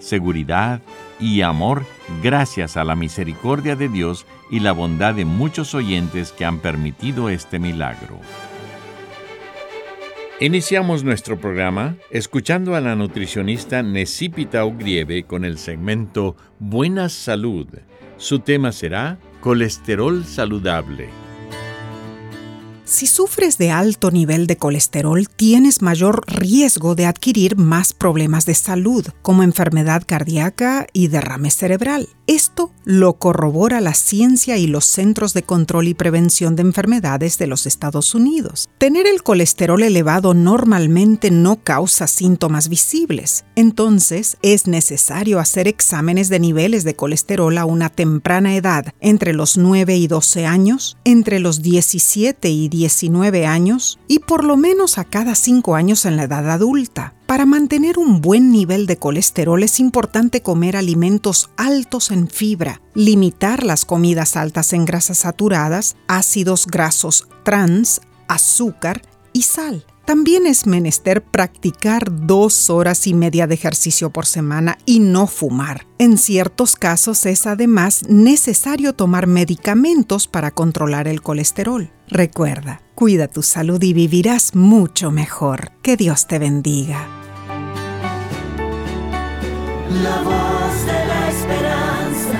seguridad y amor gracias a la misericordia de Dios y la bondad de muchos oyentes que han permitido este milagro. Iniciamos nuestro programa escuchando a la nutricionista Necipita Ogrieve con el segmento Buena Salud. Su tema será Colesterol Saludable. Si sufres de alto nivel de colesterol, tienes mayor riesgo de adquirir más problemas de salud, como enfermedad cardíaca y derrame cerebral. Esto lo corrobora la ciencia y los Centros de Control y Prevención de Enfermedades de los Estados Unidos. Tener el colesterol elevado normalmente no causa síntomas visibles, entonces es necesario hacer exámenes de niveles de colesterol a una temprana edad, entre los 9 y 12 años, entre los 17 y 19 años y por lo menos a cada 5 años en la edad adulta. Para mantener un buen nivel de colesterol es importante comer alimentos altos en fibra, limitar las comidas altas en grasas saturadas, ácidos grasos trans, azúcar y sal. También es menester practicar dos horas y media de ejercicio por semana y no fumar. En ciertos casos es además necesario tomar medicamentos para controlar el colesterol. Recuerda, cuida tu salud y vivirás mucho mejor. Que Dios te bendiga. La voz de la esperanza,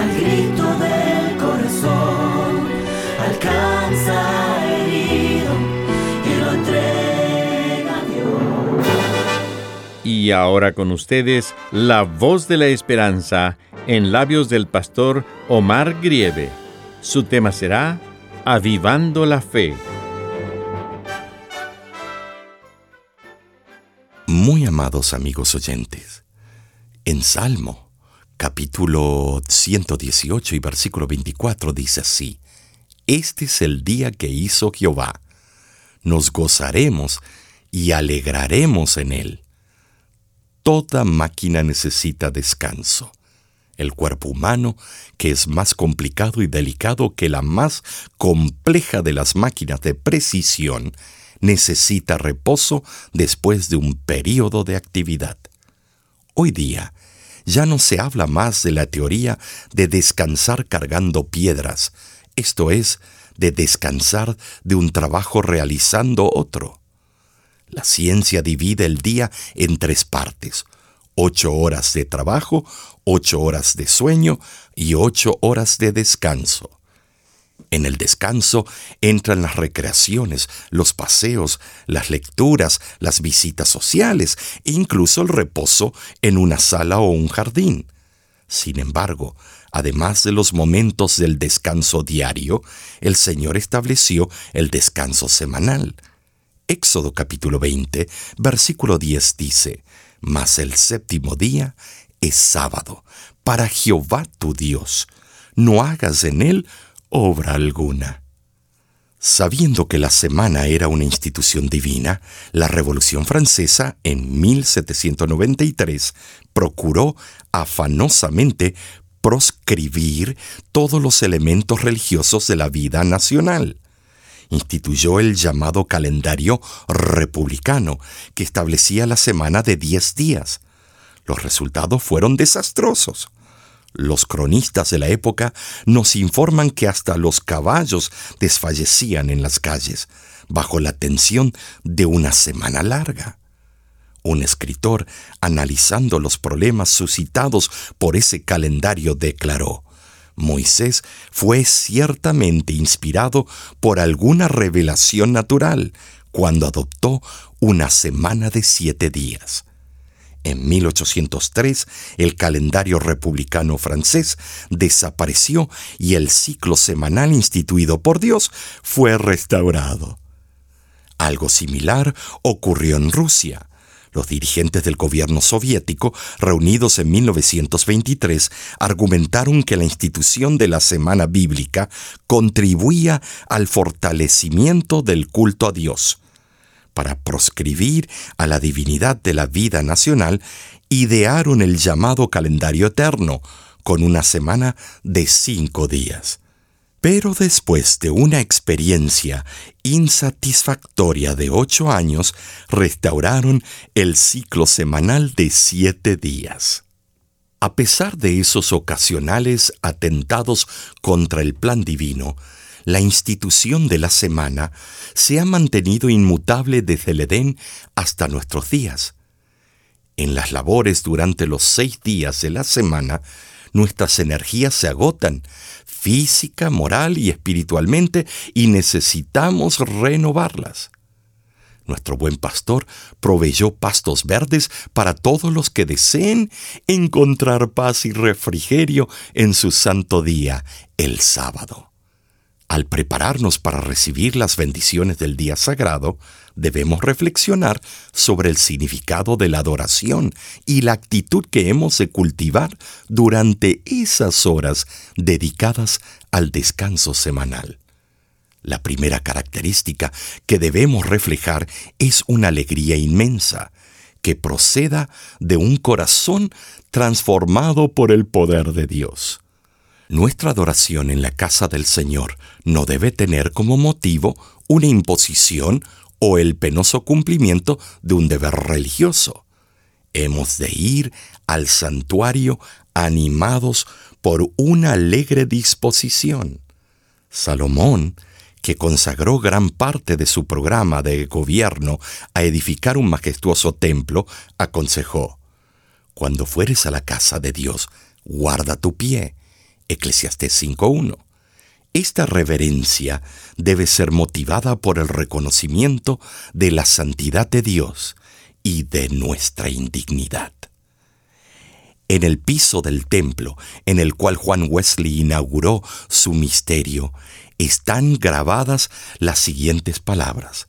al grito del corazón, alcanza Y ahora con ustedes, la voz de la esperanza en labios del pastor Omar Grieve. Su tema será Avivando la Fe. Muy amados amigos oyentes, en Salmo, capítulo 118 y versículo 24 dice así, Este es el día que hizo Jehová, nos gozaremos y alegraremos en él. Toda máquina necesita descanso. El cuerpo humano, que es más complicado y delicado que la más compleja de las máquinas de precisión, necesita reposo después de un periodo de actividad. Hoy día ya no se habla más de la teoría de descansar cargando piedras, esto es, de descansar de un trabajo realizando otro. La ciencia divide el día en tres partes, ocho horas de trabajo, ocho horas de sueño y ocho horas de descanso. En el descanso entran las recreaciones, los paseos, las lecturas, las visitas sociales e incluso el reposo en una sala o un jardín. Sin embargo, además de los momentos del descanso diario, el Señor estableció el descanso semanal. Éxodo capítulo 20, versículo 10 dice, Mas el séptimo día es sábado, para Jehová tu Dios. No hagas en él obra alguna. Sabiendo que la semana era una institución divina, la Revolución Francesa en 1793 procuró afanosamente proscribir todos los elementos religiosos de la vida nacional. Instituyó el llamado calendario republicano, que establecía la semana de 10 días. Los resultados fueron desastrosos. Los cronistas de la época nos informan que hasta los caballos desfallecían en las calles, bajo la tensión de una semana larga. Un escritor, analizando los problemas suscitados por ese calendario, declaró, Moisés fue ciertamente inspirado por alguna revelación natural cuando adoptó una semana de siete días. En 1803, el calendario republicano francés desapareció y el ciclo semanal instituido por Dios fue restaurado. Algo similar ocurrió en Rusia. Los dirigentes del gobierno soviético, reunidos en 1923, argumentaron que la institución de la Semana Bíblica contribuía al fortalecimiento del culto a Dios para proscribir a la divinidad de la vida nacional, idearon el llamado calendario eterno, con una semana de cinco días. Pero después de una experiencia insatisfactoria de ocho años, restauraron el ciclo semanal de siete días. A pesar de esos ocasionales atentados contra el plan divino, la institución de la semana se ha mantenido inmutable desde el Edén hasta nuestros días. En las labores durante los seis días de la semana, nuestras energías se agotan, física, moral y espiritualmente, y necesitamos renovarlas. Nuestro buen pastor proveyó pastos verdes para todos los que deseen encontrar paz y refrigerio en su santo día, el sábado. Al prepararnos para recibir las bendiciones del día sagrado, debemos reflexionar sobre el significado de la adoración y la actitud que hemos de cultivar durante esas horas dedicadas al descanso semanal. La primera característica que debemos reflejar es una alegría inmensa, que proceda de un corazón transformado por el poder de Dios. Nuestra adoración en la casa del Señor no debe tener como motivo una imposición o el penoso cumplimiento de un deber religioso. Hemos de ir al santuario animados por una alegre disposición. Salomón, que consagró gran parte de su programa de gobierno a edificar un majestuoso templo, aconsejó, Cuando fueres a la casa de Dios, guarda tu pie, Eclesiastés 5.1. Esta reverencia debe ser motivada por el reconocimiento de la santidad de Dios y de nuestra indignidad. En el piso del templo en el cual Juan Wesley inauguró su misterio, están grabadas las siguientes palabras.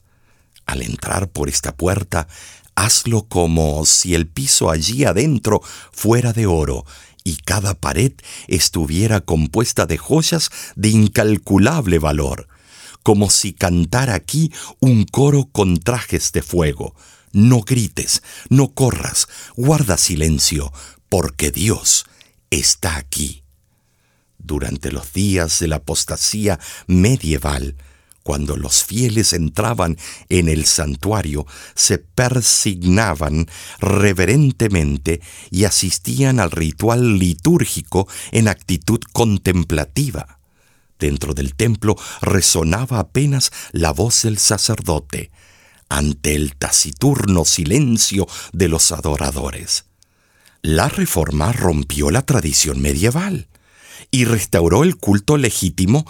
Al entrar por esta puerta, hazlo como si el piso allí adentro fuera de oro y cada pared estuviera compuesta de joyas de incalculable valor, como si cantara aquí un coro con trajes de fuego. No grites, no corras, guarda silencio, porque Dios está aquí. Durante los días de la apostasía medieval, cuando los fieles entraban en el santuario, se persignaban reverentemente y asistían al ritual litúrgico en actitud contemplativa. Dentro del templo resonaba apenas la voz del sacerdote, ante el taciturno silencio de los adoradores. La reforma rompió la tradición medieval y restauró el culto legítimo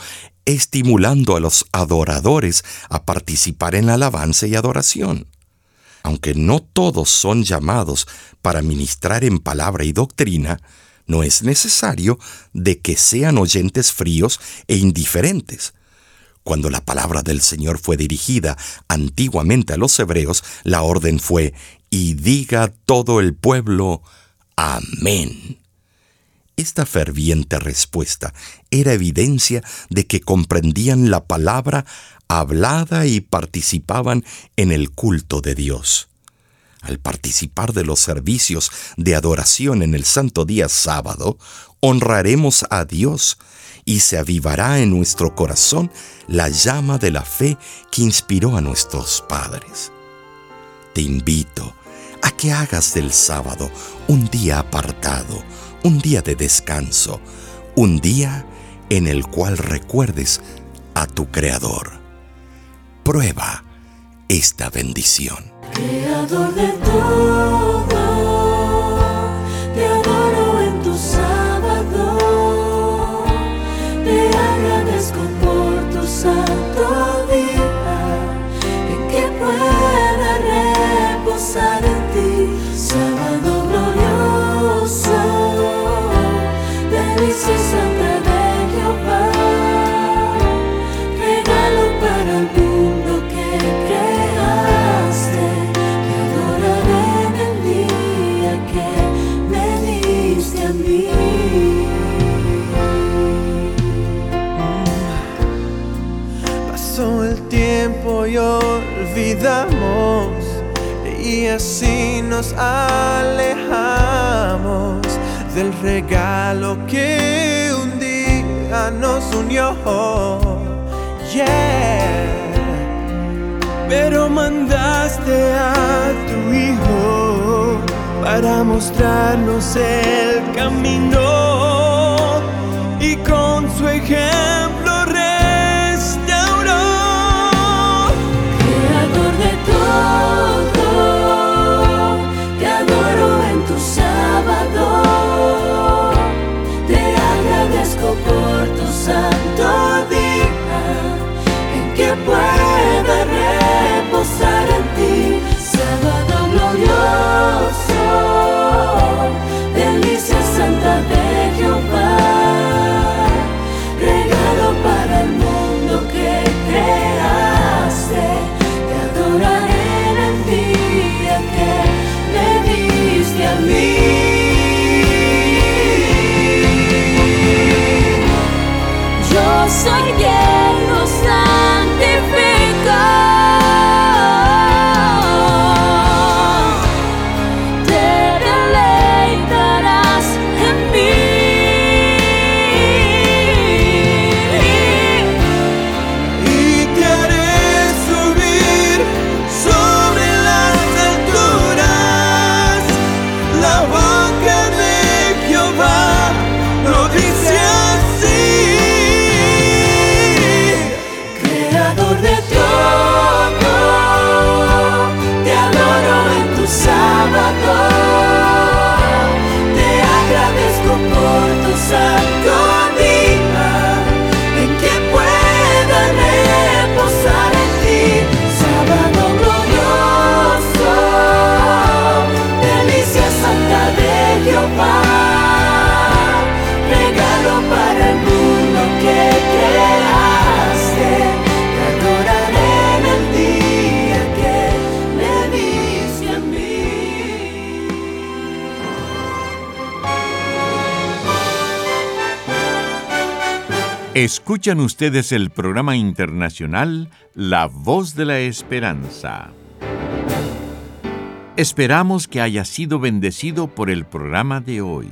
estimulando a los adoradores a participar en la alabanza y adoración. Aunque no todos son llamados para ministrar en palabra y doctrina, no es necesario de que sean oyentes fríos e indiferentes. Cuando la palabra del Señor fue dirigida antiguamente a los hebreos, la orden fue, y diga todo el pueblo, Amén. Esta ferviente respuesta era evidencia de que comprendían la palabra hablada y participaban en el culto de Dios. Al participar de los servicios de adoración en el santo día sábado, honraremos a Dios y se avivará en nuestro corazón la llama de la fe que inspiró a nuestros padres. Te invito a que hagas del sábado un día apartado, un día de descanso, un día en el cual recuerdes a tu Creador. Prueba esta bendición. creador de. Y así nos alejamos del regalo que un día nos unió. Yeah. Pero mandaste a tu hijo para mostrarnos el camino y con su ejemplo Escuchan ustedes el programa internacional La Voz de la Esperanza. Esperamos que haya sido bendecido por el programa de hoy.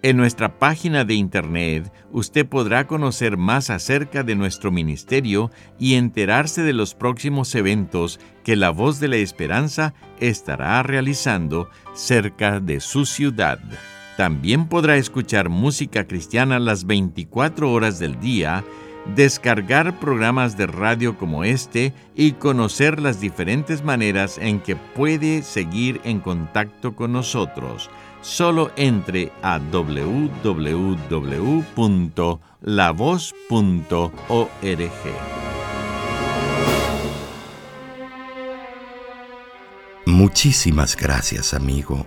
En nuestra página de internet usted podrá conocer más acerca de nuestro ministerio y enterarse de los próximos eventos que la Voz de la Esperanza estará realizando cerca de su ciudad. También podrá escuchar música cristiana las 24 horas del día, descargar programas de radio como este y conocer las diferentes maneras en que puede seguir en contacto con nosotros. Solo entre a www.lavoz.org. Muchísimas gracias, amigo,